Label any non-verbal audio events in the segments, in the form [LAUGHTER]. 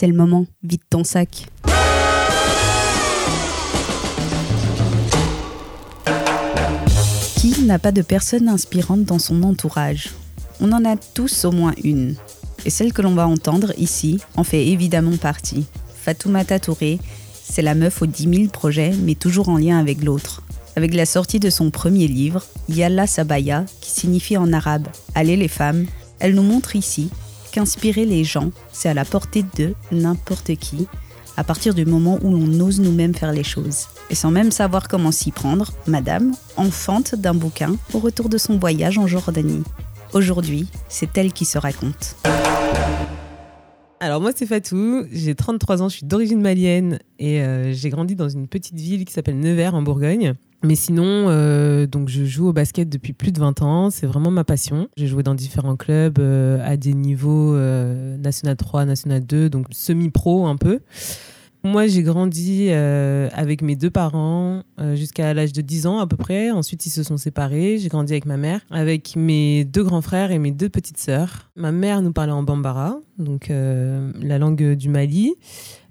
C'est le moment, vide ton sac. Qui n'a pas de personne inspirante dans son entourage? On en a tous au moins une. Et celle que l'on va entendre ici en fait évidemment partie. Fatoumata Touré, c'est la meuf aux 10 000 projets, mais toujours en lien avec l'autre. Avec la sortie de son premier livre, Yalla Sabaya, qui signifie en arabe Allez les femmes, elle nous montre ici qu'inspirer les gens, c'est à la portée de n'importe qui, à partir du moment où l'on ose nous-mêmes faire les choses. Et sans même savoir comment s'y prendre, Madame enfante d'un bouquin au retour de son voyage en Jordanie. Aujourd'hui, c'est elle qui se raconte. Alors moi c'est Fatou, j'ai 33 ans, je suis d'origine malienne et euh, j'ai grandi dans une petite ville qui s'appelle Nevers en Bourgogne. Mais sinon, euh, donc je joue au basket depuis plus de 20 ans, c'est vraiment ma passion. J'ai joué dans différents clubs euh, à des niveaux National 3, National 2, donc semi-pro un peu. Moi, j'ai grandi euh, avec mes deux parents euh, jusqu'à l'âge de 10 ans à peu près. Ensuite, ils se sont séparés. J'ai grandi avec ma mère, avec mes deux grands frères et mes deux petites sœurs. Ma mère nous parlait en bambara, donc euh, la langue du Mali.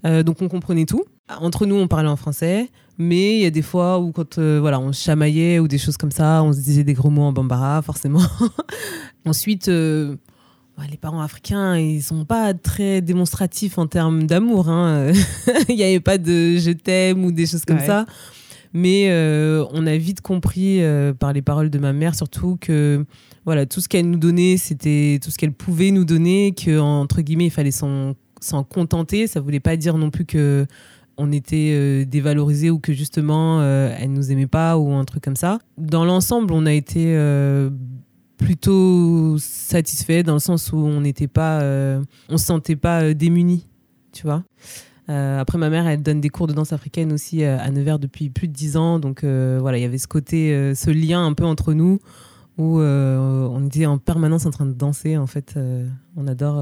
donc on comprenait tout. Entre nous, on parlait en français, mais il y a des fois où quand voilà, on chamaillait ou des choses comme ça, on se disait des gros mots en bambara, forcément. [LAUGHS] Ensuite les parents africains, ils sont pas très démonstratifs en termes d'amour. Hein. [LAUGHS] Il n'y avait pas de je t'aime ou des choses comme ça. Mais euh, on a vite compris euh, par les paroles de ma mère, surtout que voilà, tout ce qu'elle nous donnait, c'était tout ce qu'elle pouvait nous donner, que entre guillemets, il fallait s'en contenter. Ça voulait pas dire non plus que on était euh, dévalorisé ou que justement elle nous aimait pas ou un truc comme ça. Dans l'ensemble, on a été plutôt satisfait dans le sens où on n'était pas, euh, on se sentait pas euh, démunis, tu vois. Euh, après, ma mère, elle donne des cours de danse africaine aussi à Nevers depuis plus de dix ans, donc voilà, il y avait ce côté, ce lien un peu entre nous où on était en permanence en train de danser. En fait, on adore,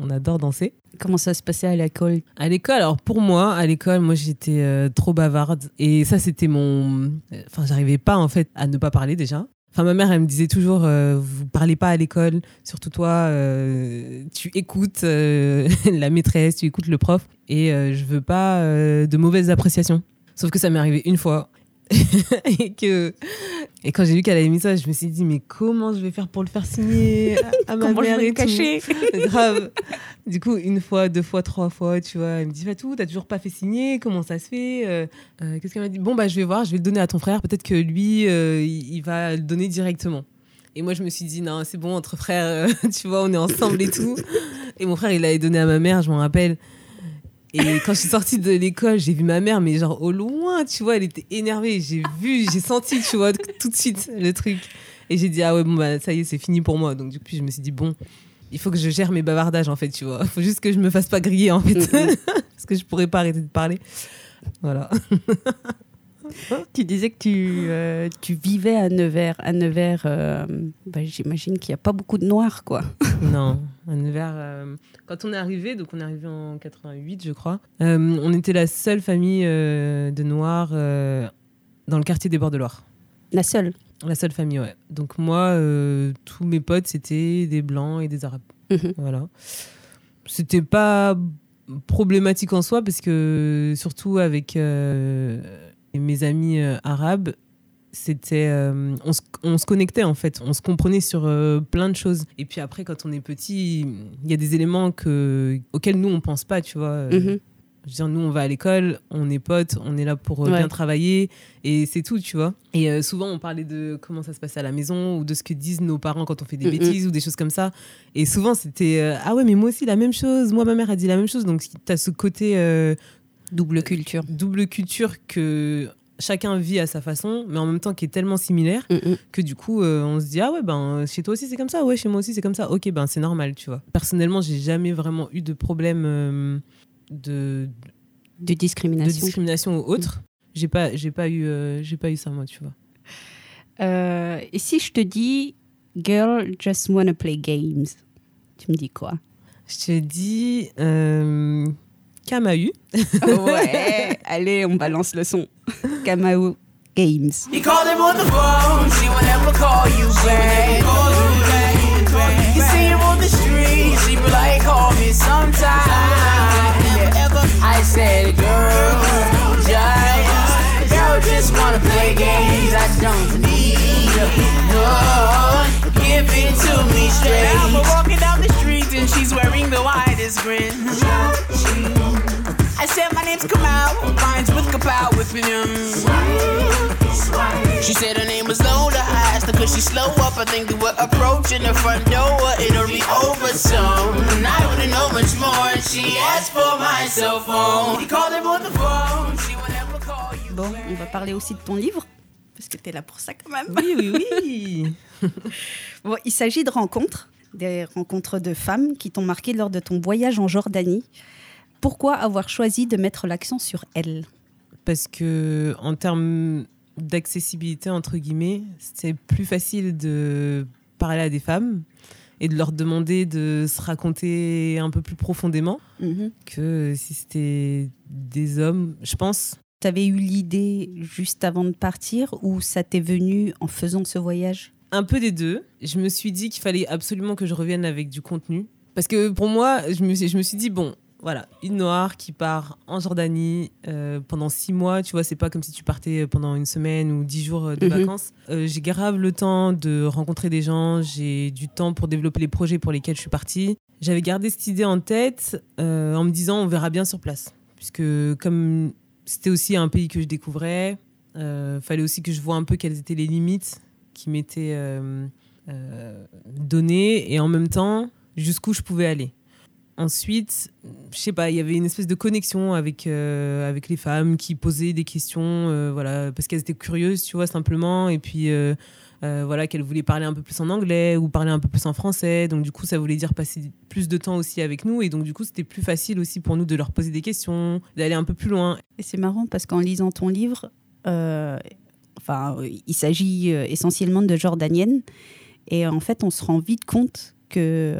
on adore danser. Comment ça se passait à l'école? À l'école, alors pour moi, à l'école, moi j'étais trop bavarde et ça c'était mon, enfin j'arrivais pas en fait à ne pas parler déjà. Enfin, ma mère, elle me disait toujours, euh, vous parlez pas à l'école, surtout toi, euh, tu écoutes euh, [LAUGHS] la maîtresse, tu écoutes le prof, et je veux pas de mauvaises appréciations. Sauf que ça m'est arrivé une fois, [LAUGHS] et que et quand j'ai vu qu'elle avait mis ça, je me suis dit mais comment je vais faire pour le faire signer à, ma comment mère je vais et le cacher [LAUGHS] Grave. Du coup, une fois, deux fois, trois fois, tu vois, elle me dit Fatou, t'as toujours pas fait signer, comment ça se fait euh, euh, Qu'est-ce qu'elle m'a dit? Bon bah je vais voir, je vais le donner à ton frère, peut-être que lui euh, il va le donner directement. Et moi je me suis dit non, c'est bon entre frères, [LAUGHS] tu vois, on est ensemble et tout. Et mon frère il l'avait donné à ma mère, je m'en rappelle. Et quand je suis sortie de l'école, j'ai vu ma mère, mais genre au loin, tu vois, elle était énervée. J'ai vu, j'ai senti, tu vois, tout de suite le truc. Et j'ai dit, ah ouais, bon, bah, ça y est, c'est fini pour moi. Donc, du coup, je me suis dit, bon, il faut que je gère mes bavardages, en fait, tu vois. Il faut juste que je me fasse pas griller, en fait. [LAUGHS] Parce que je pourrais pas arrêter de parler. Voilà. [LAUGHS] tu disais que tu, euh, tu vivais à Nevers. À Nevers, euh, bah, j'imagine qu'il n'y a pas beaucoup de noirs, quoi. [LAUGHS] non, à Nevers, euh, quand on est arrivé, donc on est arrivé en 88, je crois, on était la seule famille de noirs dans le quartier des Bords de Loire. La seule La seule famille, ouais. Donc moi, tous mes potes, c'était des blancs et des arabes. Mhm. Voilà. C'était pas problématique en soi parce que surtout avec mes amis euh, arabes, c'était euh, on, se, on, se, connectait en fait. On se comprenait sur euh, plein de choses. Et puis après quand on est petit il y a des éléments que auxquels nous on pense pas tu vois mm-hmm. je veux dire, nous on va à l'école on est potes on est là pour bien travailler. Et c'est tout tu vois. Et souvent on parlait de comment ça se passait à la maison ou de ce que disent nos parents quand on fait des bêtises ou des choses comme ça. Et souvent c'était ah ouais mais moi aussi la même chose. Moi ma mère a dit la même chose. Donc tu as ce côté Double culture. Double culture que chacun vit à sa façon, mais en même temps qui est tellement similaire mm, mm. que du coup, euh, on se dit ah ouais ben chez toi aussi c'est comme ça, ouais chez moi aussi c'est comme ça. Ok ben c'est normal, tu vois. Personnellement, j'ai jamais vraiment eu de problème euh, de de discrimination, de discrimination ou autre. J'ai pas j'ai pas eu euh, j'ai pas eu ça moi, tu vois. et si je te dis girl just wanna play games, tu me dis quoi? Je te dis Kamau. ouais, allez, on balance le son. Kamau Games. You call them on the phone, she will never call you back. You see him on the street, she be like, call me sometime. said, girl, just, girl, just wanna play games. I don't need no, give it to me straight. Now we're walking down the street and she's wearing the widest grin. I said my name's Kamal, rhymes with Kapow with him. She said her name was Lola. I asked her could she slow up? I think we were approaching the front door. It'll be over soon. I wouldn't know much more. She asked for my cell phone. He called her on the phone. She would never call you. Bon, on va parler aussi de ton livre, parce que tu es là pour ça quand même. Oui, oui, oui. [LAUGHS] Bon, il s'agit de rencontres, des rencontres de femmes qui t'ont marqué lors de ton voyage en Jordanie. Pourquoi avoir choisi de mettre l'accent sur elles Parce que en termes d'accessibilité, entre guillemets, c'est plus facile de parler à des femmes et de leur demander de se raconter un peu plus profondément Mhm. que si c'était des hommes, je pense. T'avais eu l'idée juste avant de partir ou ça t'est venu en faisant ce voyage? Un peu des deux. Je me suis dit qu'il fallait absolument que je revienne avec du contenu. Parce que pour moi, je me, suis- je me suis dit, bon, voilà, une noire qui part en Jordanie euh, pendant six mois, tu vois, c'est pas comme si tu partais pendant une semaine ou dix jours de Mhm. vacances. Euh, j'ai grave le temps de rencontrer des gens, j'ai du temps pour développer les projets pour lesquels je suis partie. J'avais gardé cette idée en tête euh, en me disant, on verra bien sur place. Puisque comme c'était aussi un pays que je découvrais, euh, fallait aussi que je vois un peu quelles étaient les limites qui m'étaient euh, euh, données et en même temps jusqu'où je pouvais aller. Ensuite, je sais pas, il y avait une espèce de connexion avec, euh, avec les femmes qui posaient des questions, euh, voilà, parce qu'elles étaient curieuses, tu vois, simplement, et puis euh, voilà, qu'elles voulaient parler un peu plus en anglais ou parler un peu plus en français, donc du coup, ça voulait dire passer plus de temps aussi avec nous, et donc du coup, c'était plus facile aussi pour nous de leur poser des questions, d'aller un peu plus loin. Et c'est marrant parce qu'en lisant ton livre, enfin, il s'agit essentiellement de Jordaniennes. Et en fait, on se rend vite compte que,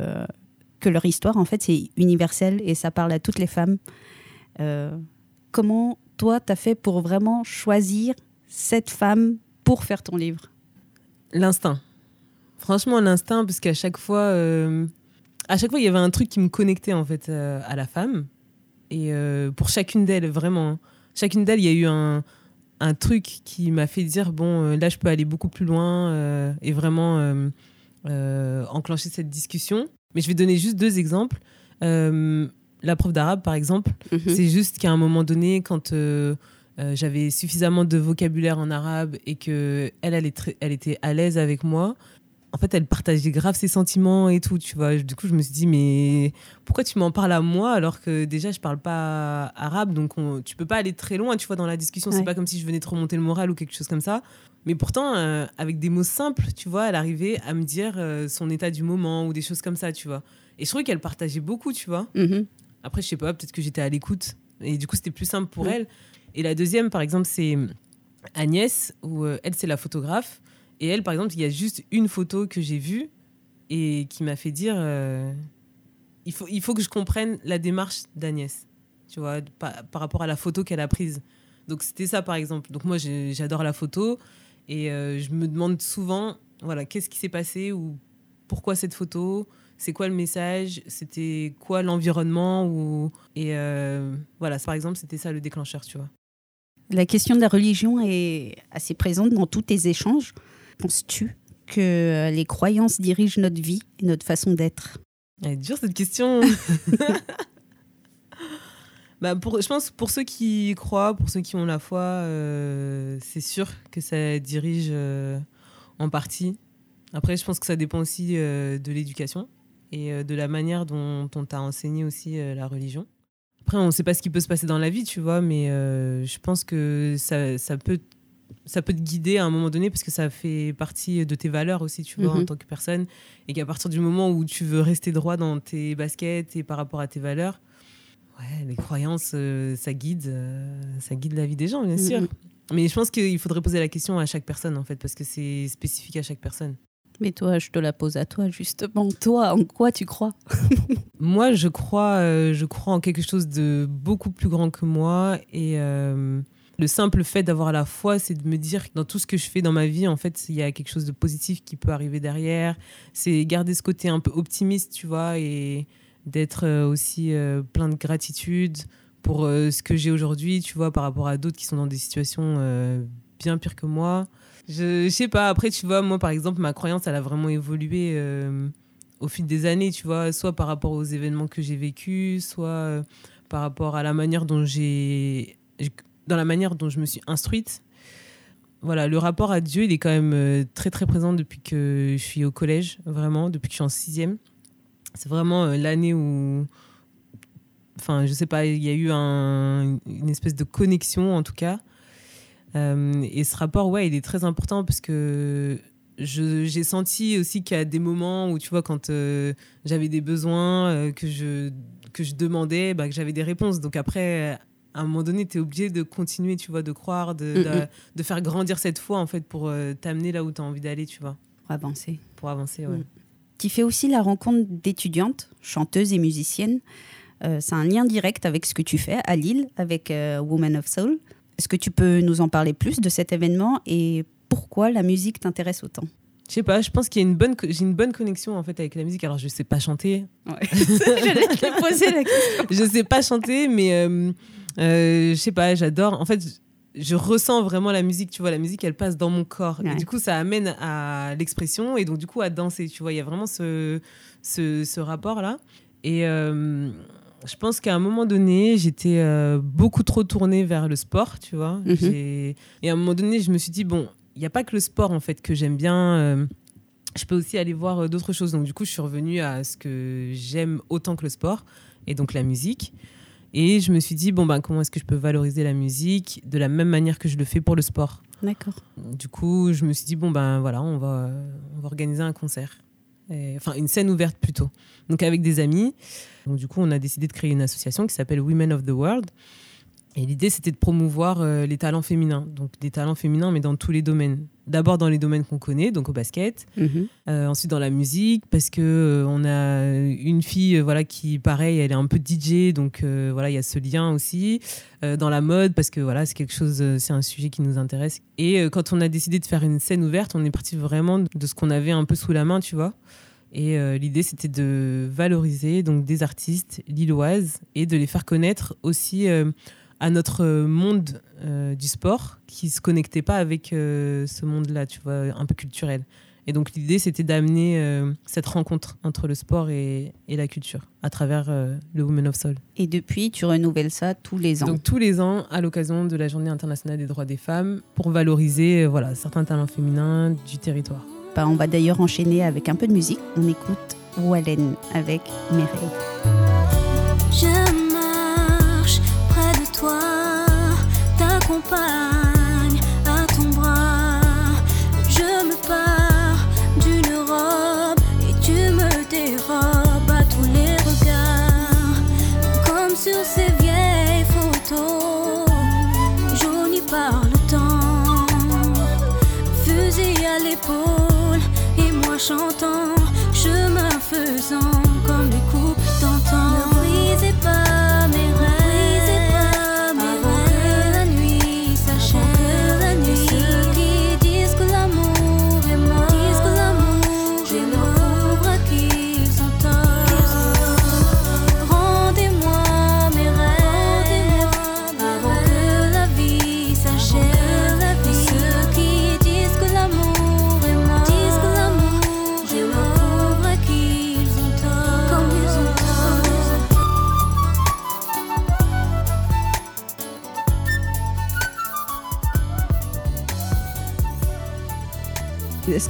que leur histoire, en fait, c'est universel et ça parle à toutes les femmes. Euh, comment toi, t'as fait pour vraiment choisir cette femme pour faire ton livre? L'instinct. Franchement, l'instinct, parce qu'à chaque fois, euh, à chaque fois, il y avait un truc qui me connectait en fait euh, à la femme. Et pour chacune d'elles, vraiment, chacune d'elles, il y a eu un, truc qui m'a fait dire bon, là, je peux aller beaucoup plus loin et vraiment enclencher cette discussion. Mais je vais donner juste deux exemples. Euh, la prof d'arabe, par exemple, c'est juste qu'à un moment donné, quand euh, euh, j'avais suffisamment de vocabulaire en arabe et que elle, elle, est très- elle était à l'aise avec moi, en fait, elle partageait grave ses sentiments et tout, tu vois. Du coup, je me suis dit, mais pourquoi tu m'en parles à moi alors que déjà, je parle pas arabe, donc on, tu peux pas aller très loin, tu vois, dans la discussion. Ouais. C'est pas comme si je venais te remonter le moral ou quelque chose comme ça. Mais pourtant, euh, avec des mots simples, tu vois, elle arrivait à me dire euh, son état du moment ou des choses comme ça, tu vois. Et je trouvais qu'elle partageait beaucoup, tu vois. Mhm. Après, je sais pas, peut-être que j'étais à l'écoute. Et du coup, c'était plus simple pour Ouais. elle. Et la deuxième, par exemple, c'est Agnès, où euh, elle, c'est la photographe. Et elle, par exemple, il y a juste une photo que j'ai vue et qui m'a fait dire euh, il, faut, il faut que je comprenne la démarche d'Agnès, tu vois, par, rapport à la photo qu'elle a prise. Donc, c'était ça, par exemple. Donc, moi, j'adore la photo et euh, je me demande souvent, voilà, qu'est-ce qui s'est passé ou pourquoi cette photo? C'est quoi le message? C'était quoi l'environnement ou... Et euh, voilà, par exemple, c'était ça le déclencheur, tu vois. La question de la religion est assez présente dans tous tes échanges. Penses-tu que euh, les croyances dirigent notre vie et notre façon d'être? Elle est dure cette question. [LAUGHS] [LAUGHS] bah pour, je pense pour ceux qui y croient, pour ceux qui ont la foi, euh, c'est sûr que ça dirige euh, en partie. Après, je pense que ça dépend aussi euh, de l'éducation et de la manière dont on t'a enseigné aussi la religion. Après, on ne sait pas ce qui peut se passer dans la vie, tu vois, mais je pense que ça, ça, peut, ça peut te guider à un moment donné parce que ça fait partie de tes valeurs aussi, tu vois, Mhm. en tant que personne. Et qu'à partir du moment où tu veux rester droit dans tes baskets et par rapport à tes valeurs, ouais, les croyances, euh, ça guide, euh, ça guide la vie des gens, bien sûr. Mhm. Mais je pense qu'il faudrait poser la question à chaque personne, en fait, parce que c'est spécifique à chaque personne. Mais toi, je te la pose à toi, justement. Toi, en quoi tu crois? [LAUGHS] Moi, je crois, euh, je crois en quelque chose de beaucoup plus grand que moi. Et euh, le simple fait d'avoir la foi, c'est de me dire que dans tout ce que je fais dans ma vie, en fait, il y a quelque chose de positif qui peut arriver derrière. C'est garder ce côté un peu optimiste, tu vois, et d'être euh, aussi euh, plein de gratitude pour euh, ce que j'ai aujourd'hui, tu vois, par rapport à d'autres qui sont dans des situations bien pires que moi. Je, je sais pas, après, tu vois, moi, par exemple, ma croyance, elle a vraiment évolué au fil des années, tu vois, soit par rapport aux événements que j'ai vécus, soit par rapport à la manière dont j'ai. Dans la manière dont je me suis instruite. Voilà, le rapport à Dieu, il est quand même euh, très, très présent depuis que je suis au collège, vraiment, depuis que je suis en sixième. C'est vraiment euh, l'année où. Enfin, je sais pas, il y a eu un- une espèce de connexion, en tout cas. Euh, et ce rapport, ouais, il est très important parce que j'ai senti aussi qu'il y a des moments où, tu vois, quand j'avais des besoins, que, je, que je demandais, bah, que j'avais des réponses. Donc après, à un moment donné, tu es obligé de continuer, tu vois, de croire, de, Mm, de, mm. de faire grandir cette foi, en fait, pour euh, t'amener là où tu as envie d'aller, tu vois, Pour avancer. pour avancer, ouais. Mm. Tu fais aussi la rencontre d'étudiantes, chanteuses et musiciennes. Euh, c'est un lien direct avec ce que tu fais à Lille avec euh, Woman of Soul. Est-ce que tu peux nous en parler plus de cet événement et pourquoi la musique t'intéresse autant? Je sais pas, je pense qu'il y a une bonne, j'ai une bonne connexion en fait avec la musique. Alors je sais pas chanter, [LAUGHS] [LAUGHS] la question. je sais pas chanter, mais euh, euh, je sais pas, j'adore. En fait, je ressens vraiment la musique, tu vois, la musique elle passe dans mon corps. Ouais. Et du coup, ça amène à l'expression et donc du coup à danser, tu vois. Il y a vraiment ce, ce, ce rapport-là. Et euh, je pense qu'à un moment donné, j'étais euh, beaucoup trop tournée vers le sport, tu vois. Mhm. J'ai- Et à un moment donné, je me suis dit, bon, n'y a pas que le sport en fait que j'aime bien. euh, je peux aussi aller voir euh, d'autres choses. Donc du coup, je suis revenue à ce que j'aime autant que le sport, et donc la musique. Et je me suis dit, bon, ben, comment est-ce que je peux valoriser la musique de la même manière que je le fais pour le sport? D'accord. Du coup, je me suis dit, bon, ben voilà, on va, on va organiser un concert. Et- Enfin, une scène ouverte plutôt. Donc avec des amis. Donc du coup, on a décidé de créer une association qui s'appelle Women of the World. Et l'idée, c'était de promouvoir euh, les talents féminins. Donc des talents féminins, mais dans tous les domaines. D'abord dans les domaines qu'on connaît, donc au basket. Mhm. Euh, ensuite dans la musique parce que euh, on a une fille euh, voilà qui pareil elle est un peu DJ donc voilà il y a ce lien aussi dans la mode parce que voilà c'est quelque chose c'est un sujet qui nous intéresse et quand on a décidé de faire une scène ouverte on est parti vraiment de ce qu'on avait un peu sous la main tu vois et euh, l'idée c'était de valoriser donc des artistes lilloises et de les faire connaître aussi euh, à notre monde euh, du sport qui se connectait pas avec euh, ce monde-là, tu vois, un peu culturel. Et donc l'idée, c'était d'amener euh, cette rencontre entre le sport et, et la culture à travers euh, le Women of Soul. Et depuis, tu renouvelles ça tous les ans. Donc tous les ans, à l'occasion de la Journée internationale des droits des femmes, pour valoriser euh, voilà, certains talents féminins du territoire. Bah, on va d'ailleurs enchaîner avec un peu de musique. On écoute Wallen avec Mes Et moi chantant, chemin faisant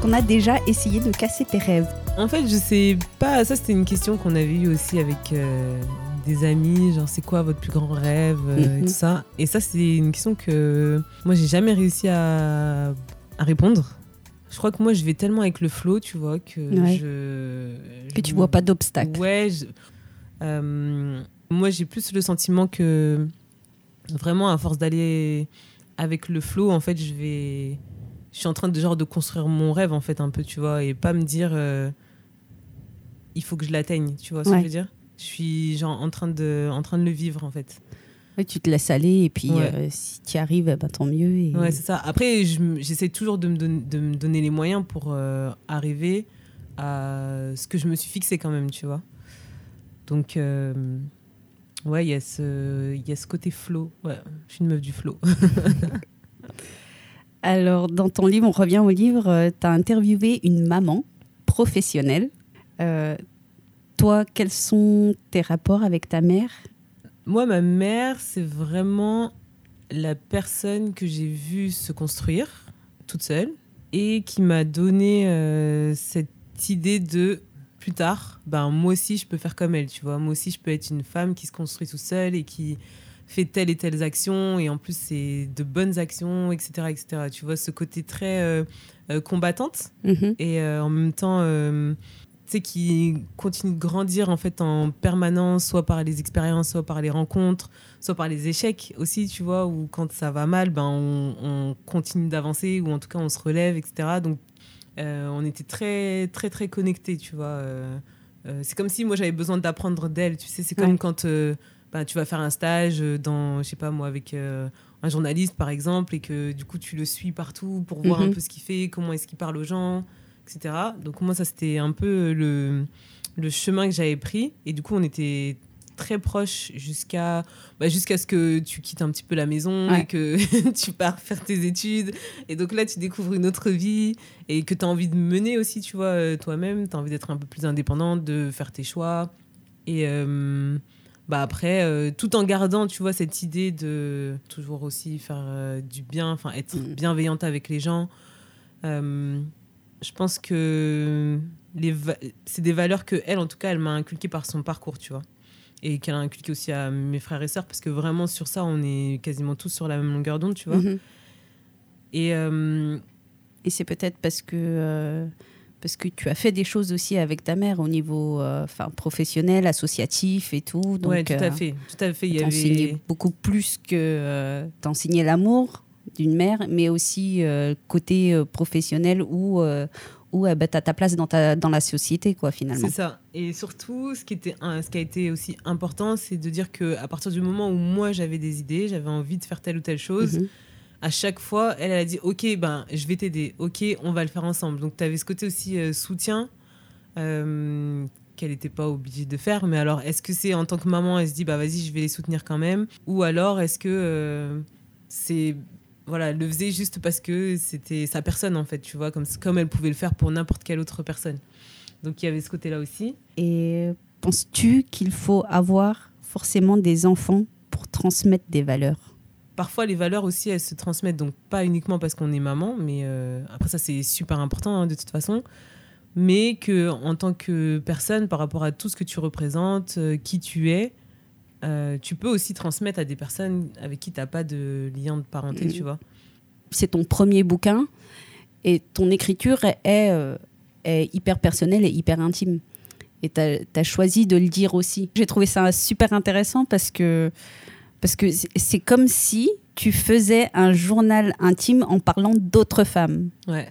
qu'on a déjà essayé de casser tes rêves En fait, je sais pas. Ça, c'était une question qu'on avait eue aussi avec euh, des amis. Genre, c'est quoi votre plus grand rêve euh, et Mhm. tout ça. Et ça, c'est une question que moi, j'ai jamais réussi à, à répondre. Je crois que moi, je vais tellement avec le flow, tu vois, que Ouais. je. Que tu vois pas d'obstacle Ouais. je- euh, moi, j'ai plus le sentiment que vraiment, à force d'aller avec le flow, en fait, je vais. Je suis en train de genre de construire mon rêve, en fait, un peu, tu vois, et pas me dire. euh, il faut que je l'atteigne, tu vois ce que je veux dire? Je suis genre en train de, en train de le vivre, en fait. Ouais, Tu te laisses aller et puis Ouais. euh, si tu y arrives, bah, tant mieux. Et... Ouais, c'est ça. Après, j'essaie toujours de me, don- de me donner les moyens pour euh, arriver à ce que je me suis fixé quand même, tu vois. Donc, Ouais, il y, a ce- il y a ce côté flow. Ouais, je suis une meuf du flow. [LAUGHS] Alors, dans ton livre, on revient au livre, tu as interviewé une maman professionnelle. Euh, toi, quels sont tes rapports avec ta mère? Moi, ma mère, c'est vraiment la personne que j'ai vue se construire toute seule et qui m'a donné euh, cette idée de plus tard, ben, moi aussi, je peux faire comme elle, tu vois. Moi aussi, je peux être une femme qui se construit toute seule et qui fait telle et telle action et en plus, c'est de bonnes actions, etc., etc. Tu vois, ce côté très euh, euh, combattante Mhm. et euh, en même temps tu sais qui continue de grandir en fait en permanence soit par les expériences soit par les rencontres soit par les échecs aussi tu vois ou quand ça va mal ben on, on continue d'avancer ou en tout cas on se relève etc donc euh, on était très très très connectés tu vois Euh, euh, c'est comme si moi j'avais besoin d'apprendre d'elle tu sais c'est comme quand euh, ben, tu vas faire un stage dans je sais pas moi avec euh, un journaliste par exemple et que du coup tu le suis partout pour voir Mhm. un peu ce qu'il fait, comment est-ce qu'il parle aux gens, etc. Donc moi ça c'était un peu le, le chemin que j'avais pris et du coup on était très proches jusqu'à bah, jusqu'à ce que tu quittes un petit peu la maison Ouais. et que [LAUGHS] tu pars faire tes études et donc là tu découvres une autre vie et que tu as envie de mener aussi tu vois euh, toi-même, tu as envie d'être un peu plus indépendante, de faire tes choix et euh, bah après, euh, tout en gardant, tu vois, cette idée de toujours aussi faire euh, du bien, enfin être Mhm. bienveillante avec les gens. Euh, je pense que c'est des valeurs que elle, en tout cas, elle m'a inculquées par son parcours, tu vois, et qu'elle a inculqué aussi à mes frères et sœurs, parce que vraiment sur ça, on est quasiment tous sur la même longueur d'onde, tu vois. Mhm. Et euh, Et c'est peut-être parce que, euh, parce que tu as fait des choses aussi avec ta mère au niveau euh, professionnel, associatif et tout. Donc, ouais, tout euh, à fait, tout à fait. Il y avait beaucoup plus que euh, t'enseigner l'amour d'une mère, mais aussi euh, côté euh, professionnel où, euh, où tu as ta place dans, ta, dans la société, quoi, finalement. C'est ça. Et surtout, ce qui, était, un- ce qui a été aussi important, c'est de dire que à partir du moment où moi j'avais des idées, j'avais envie de faire telle ou telle chose, Mhm. À chaque fois, elle, a dit Ok, ben, je vais t'aider. Ok, on va le faire ensemble. Donc, tu avais ce côté aussi euh, soutien euh, qu'elle n'était pas obligée de faire. Mais alors, est-ce que c'est en tant que maman, elle se dit Bah, vas-y, je vais les soutenir quand même? Ou alors, est-ce que euh, c'est. Voilà, le faisait juste parce que c'était sa personne, en fait, tu vois, comme, comme elle pouvait le faire pour n'importe quelle autre personne. Donc, il y avait ce côté-là aussi. Et penses-tu qu'il faut avoir forcément des enfants pour transmettre des valeurs? Parfois les valeurs aussi elles se transmettent donc pas uniquement parce qu'on est maman mais euh, après ça c'est super important hein, de toute façon mais que en tant que personne par rapport à tout ce que tu représentes euh, qui tu es euh, tu peux aussi transmettre à des personnes avec qui tu n'as pas de lien de parenté tu vois C'est ton premier bouquin et ton écriture est hyper personnelle et hyper intime. Et tu as, choisi de le dire aussi. J'ai trouvé ça super intéressant parce que parce que c'est- comme si tu faisais un journal intime en parlant d'autres femmes. ouais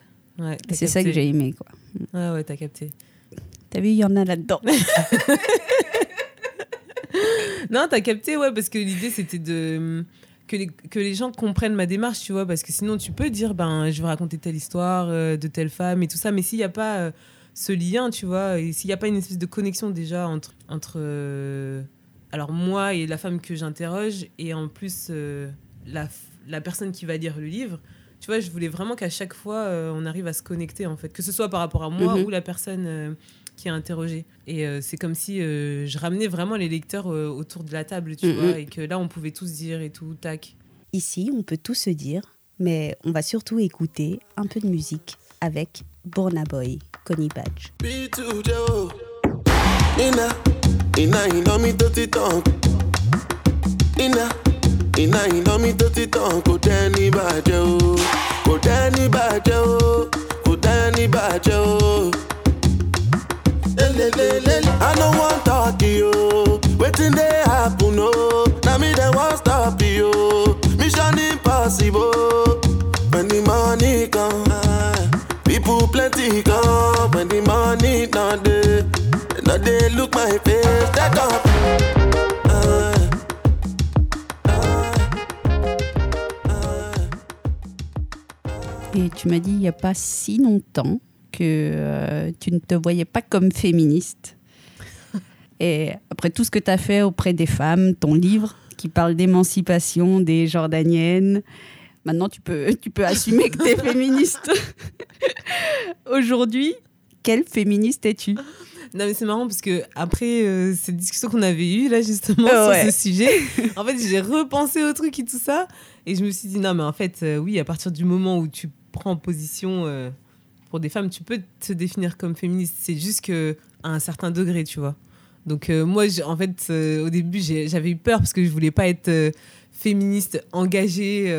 C'est ça que j'ai aimé. quoi. ouais ouais t'as capté T'as vu, il y en a là-dedans. [LAUGHS] Non, t'as capté, ouais, parce que l'idée c'était de que les, que les gens comprennent ma démarche, tu vois, parce que sinon tu peux dire, ben, je vais raconter telle histoire euh, de telle femme et tout ça, mais s'il n'y a pas euh, ce lien, tu vois, et s'il n'y a pas une espèce de connexion déjà entre, entre euh, alors moi et la femme que j'interroge, et en plus euh, la, la personne qui va lire le livre, tu vois, je voulais vraiment qu'à chaque fois euh, on arrive à se connecter, en fait, que ce soit par rapport à moi Mhm. ou la personne euh, qui est interrogée. Et euh, c'est comme si euh, je ramenais vraiment les lecteurs euh, autour de la table, tu vois, et que là on pouvait tous dire et tout, tac. Ici, on peut tout se dire, mais on va surtout écouter un peu de musique avec Burna Boy, Connie Badge. B2 Joe. Ina, ina, ina mi tó ti tán. Ina, ina, ina mi tó ti tán. Kò dẹ́ni bàjẹ́ o. Kò dẹ́ni bàjẹ́ o. Kò dẹ́ni bàjẹ́ o. I no wan talk you. Wetin dey happen o? Na me dem wan stop you. Mission impossible. When the money come, people plenty come. When the money not dey, they no dey look my face. Take up. Et tu m'as dit il n'y a pas si longtemps que euh, tu ne te voyais pas comme féministe. [LAUGHS] Et après tout ce que tu as fait auprès des femmes, ton livre qui parle d'émancipation des Jordaniennes, maintenant tu peux, tu peux assumer que tu es [LAUGHS] féministe. [LAUGHS] Aujourd'hui, quelle féministe es-tu? Non mais c'est marrant parce que après euh, cette discussion qu'on avait eue là justement Euh, ouais. sur ce sujet, en fait j'ai repensé au truc et tout ça et je me suis dit non mais en fait euh, oui à partir du moment où tu prends position euh, pour des femmes tu peux te définir comme féministe c'est juste que à un certain degré tu vois. Donc moi en fait au début j'avais eu peur parce que je voulais pas être féministe engagée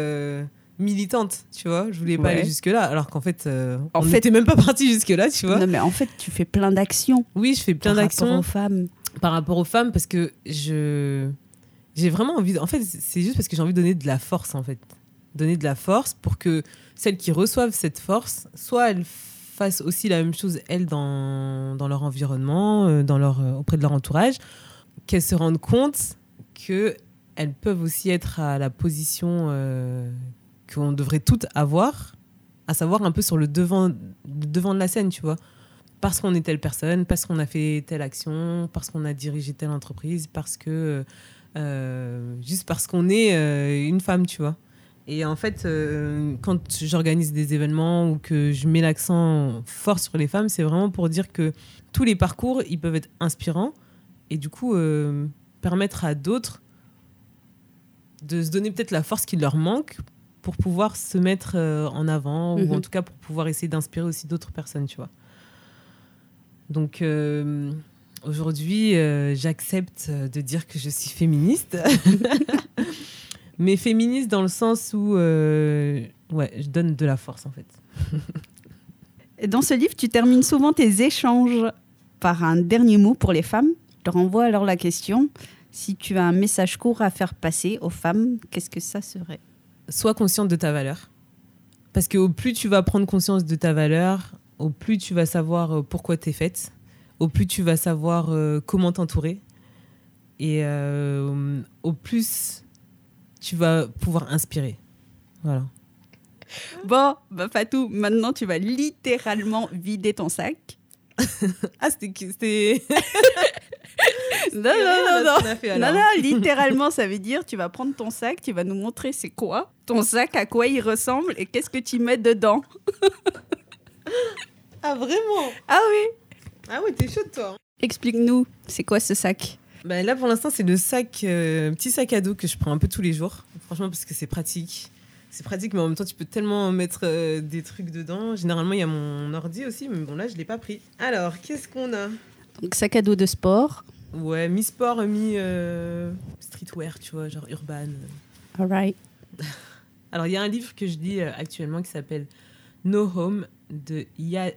militante tu vois je voulais pas Ouais. aller jusque là alors qu'en fait euh, En on fait- n'était même pas parti jusque là tu vois. Non, mais en fait, tu fais plein d'actions. Oui je fais plein par d'actions rapport aux femmes. par rapport aux femmes parce que je j'ai vraiment envie de- en fait c'est juste parce que j'ai envie de donner de la force en fait donner de la force pour que celles qui reçoivent cette force soit elles fassent aussi la même chose elles dans, dans leur environnement euh, dans leur euh, auprès de leur entourage qu'elles se rendent compte que elles peuvent aussi être à la position euh, qu'on devrait toutes avoir à savoir un peu sur le devant devant de la scène tu vois parce qu'on est telle personne, parce qu'on a fait telle action, parce qu'on a dirigé telle entreprise, parce que euh, juste parce qu'on est euh, une femme, tu vois. Et en fait, euh, quand j'organise des événements ou que je mets l'accent fort sur les femmes, c'est vraiment pour dire que tous les parcours, ils peuvent être inspirants et du coup euh, permettre à d'autres de se donner peut-être la force qui leur manque pour pouvoir se mettre euh, en avant ou Mhm. en tout cas pour pouvoir essayer d'inspirer aussi d'autres personnes, tu vois. Donc euh, aujourd'hui, euh, j'accepte de dire que je suis féministe. [LAUGHS] Mais féministe dans le sens où ouais, je donne de la force en fait. [LAUGHS] Dans ce livre, tu termines souvent tes échanges par un dernier mot pour les femmes. Je te renvoie alors la question. Si tu as un message court à faire passer aux femmes, qu'est-ce que ça serait? Sois consciente de ta valeur. Parce que au plus tu vas prendre conscience de ta valeur, au plus tu vas savoir euh, pourquoi tu es faite, au plus tu vas savoir euh, comment t'entourer. Et euh, au plus tu vas pouvoir inspirer. Voilà. Bon, bah Fatou, maintenant tu vas littéralement vider ton sac. [LAUGHS] Ah, c'était. [LAUGHS] [LAUGHS] Non, non, non, non. Fait, Non, non, littéralement, ça veut dire tu vas prendre ton sac, tu vas nous montrer c'est quoi ton sac, à quoi il ressemble et qu'est-ce que tu mets dedans. [LAUGHS] Ah, vraiment? Ah oui Ah ouais, t'es chaude, toi. Explique-nous, c'est quoi ce sac? Bah, là, pour l'instant, c'est le sac, euh, petit sac à dos que je prends un peu tous les jours. Franchement, parce que c'est pratique. C'est pratique, mais en même temps, tu peux tellement mettre euh, des trucs dedans. Généralement, il y a mon ordi aussi, mais bon, là, je l'ai pas pris. Alors, qu'est-ce qu'on a? Donc, sac à dos de sport. Ouais, mi-sport, mi-streetwear, tu vois, genre urban. All right. [LAUGHS] Alors, il y a un livre que je lis euh, actuellement qui s'appelle No Home de Ya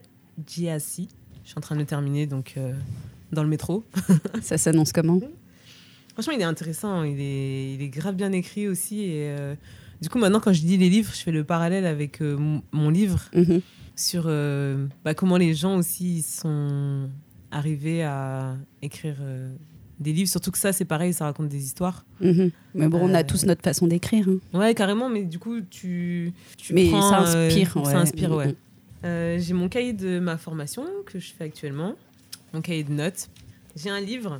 Jiasi. Je suis en train de le terminer, donc euh, dans le métro. [LAUGHS] Ça s'annonce comment? Franchement, il est intéressant. Il est, il est grave bien écrit aussi. Et euh, du coup, maintenant, quand je lis les livres, je fais le parallèle avec euh, mon, mon livre Mhm. sur euh, bah, comment les gens aussi sont arrivés à écrire euh, des livres. Surtout que ça, c'est pareil, ça raconte des histoires. Mhm. Mais bon, on Euh, a tous notre façon d'écrire. hein. Ouais, carrément, mais du coup, tu, tu Mais prends, ça euh, inspire. ouais. Ça inspire, ouais. Mhm. Euh, j'ai mon cahier de ma formation que je fais actuellement, mon cahier de notes. J'ai un livre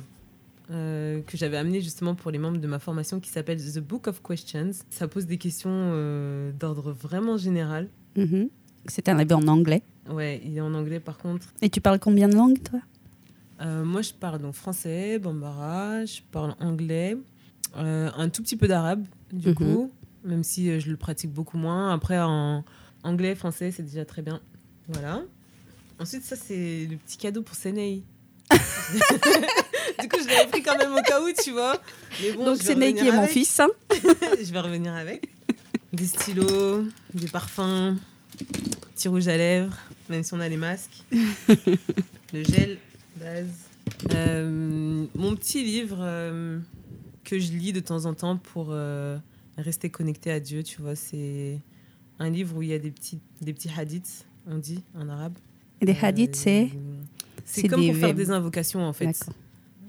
euh, que j'avais amené justement pour les membres de ma formation qui s'appelle The Book of Questions. Ça pose des questions euh, d'ordre vraiment général. Mhm. C'est un livre en anglais. Ouais, il est en anglais par contre. Et tu parles combien de langues, toi? Euh, moi, je parle donc français, bambara, je parle anglais, euh, un tout petit peu d'arabe du Mhm. coup, même si euh, je le pratique beaucoup moins. Après, en anglais, français, c'est déjà très bien. Voilà. Ensuite, ça, c'est le petit cadeau pour Sénéi. du coup, je l'avais pris quand même au cas où, tu vois. Mais bon, Donc, Ney qui est mon fils. hein. [LAUGHS] je vais revenir avec. Des stylos, des parfums, petit rouge à lèvres, même si on a les masques. [LAUGHS] le gel. Euh, mon petit livre euh, que je lis de temps en temps pour euh, rester connecté à Dieu, tu vois, c'est un livre où il y a des petits, des petits hadiths, on dit en arabe. Et des hadiths, Euh, c'est C'est comme des pour faire des invocations en fait.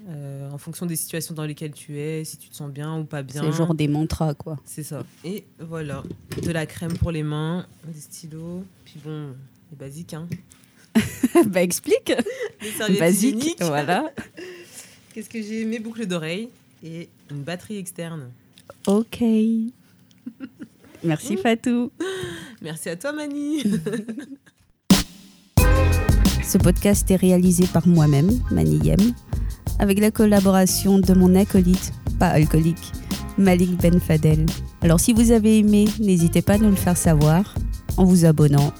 Euh, en fonction des situations dans lesquelles tu es, si tu te sens bien ou pas bien. C'est genre des mantras, quoi. C'est ça. Et voilà, de la crème pour les mains, des stylos, puis bon, les basiques, hein. [LAUGHS] bah, explique. Basique, voilà. Qu'est-ce que j'ai Mes boucles d'oreilles et une batterie externe. Ok. Merci Fatou. Merci à toi, Mani. [LAUGHS] Ce podcast est réalisé par moi-même, Maniyem, avec la collaboration de mon acolyte, pas alcoolique, Malik Ben Fadel. Alors si vous avez aimé, n'hésitez pas à nous le faire savoir en vous abonnant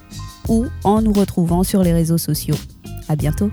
ou en nous retrouvant sur les réseaux sociaux. À bientôt.